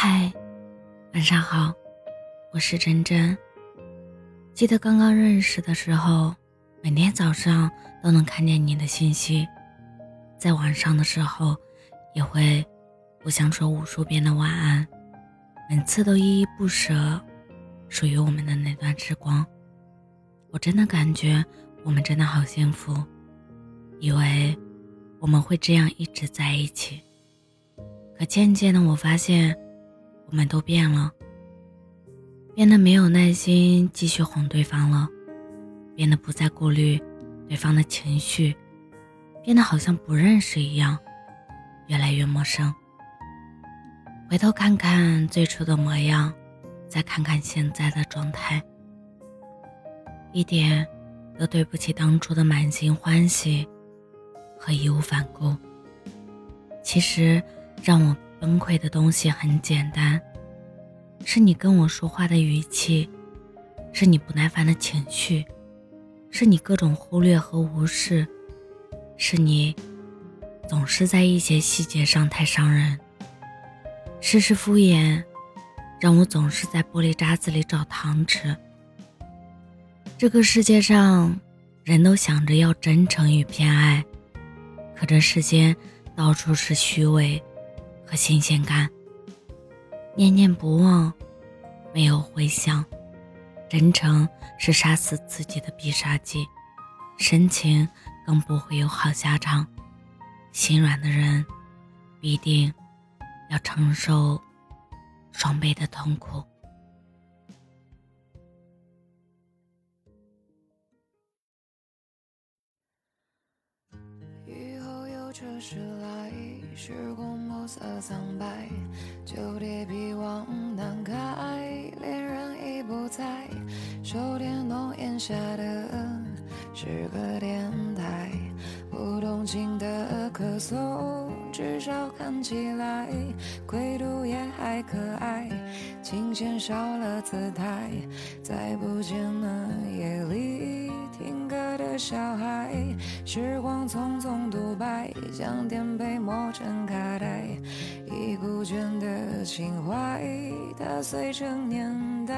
嗨，晚上好，我是真真。记得刚刚认识的时候，每天早上都能看见你的信息，在晚上的时候也会互相说无数遍的晚安，每次都依依不舍属于我们的那段时光。我真的感觉我们真的好幸福，以为我们会这样一直在一起，可渐渐的我发现。我们都变了，变得没有耐心继续哄对方了，变得不再顾虑对方的情绪，变得好像不认识一样，越来越陌生。回头看看最初的模样，再看看现在的状态，一点都对不起当初的满心欢喜和义无反顾。其实让我。崩溃的东西很简单，是你跟我说话的语气，是你不耐烦的情绪，是你各种忽略和无视，是你总是在一些细节上太伤人。事事敷衍，让我总是在玻璃渣子里找糖吃。这个世界上，人都想着要真诚与偏爱，可这世间到处是虚伪。和新鲜感，念念不忘，没有回响，真诚是杀死自己的必杀技，深情更不会有好下场。心软的人，必定要承受双倍的痛苦。后有车驶来，时光暮。色苍白，旧铁皮往南开，恋人已不在，手电筒檐下的是个电台，不动情的咳嗽，至少看起来归途也还可爱，琴弦少了姿态，再不见那夜里听歌的小孩，时光匆匆独白，将颠沛磨成卡带。已故倦的情怀，踏碎成年代。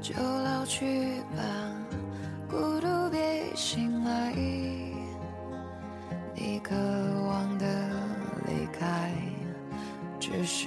就老去吧，孤独别醒来。你渴望的离开，只是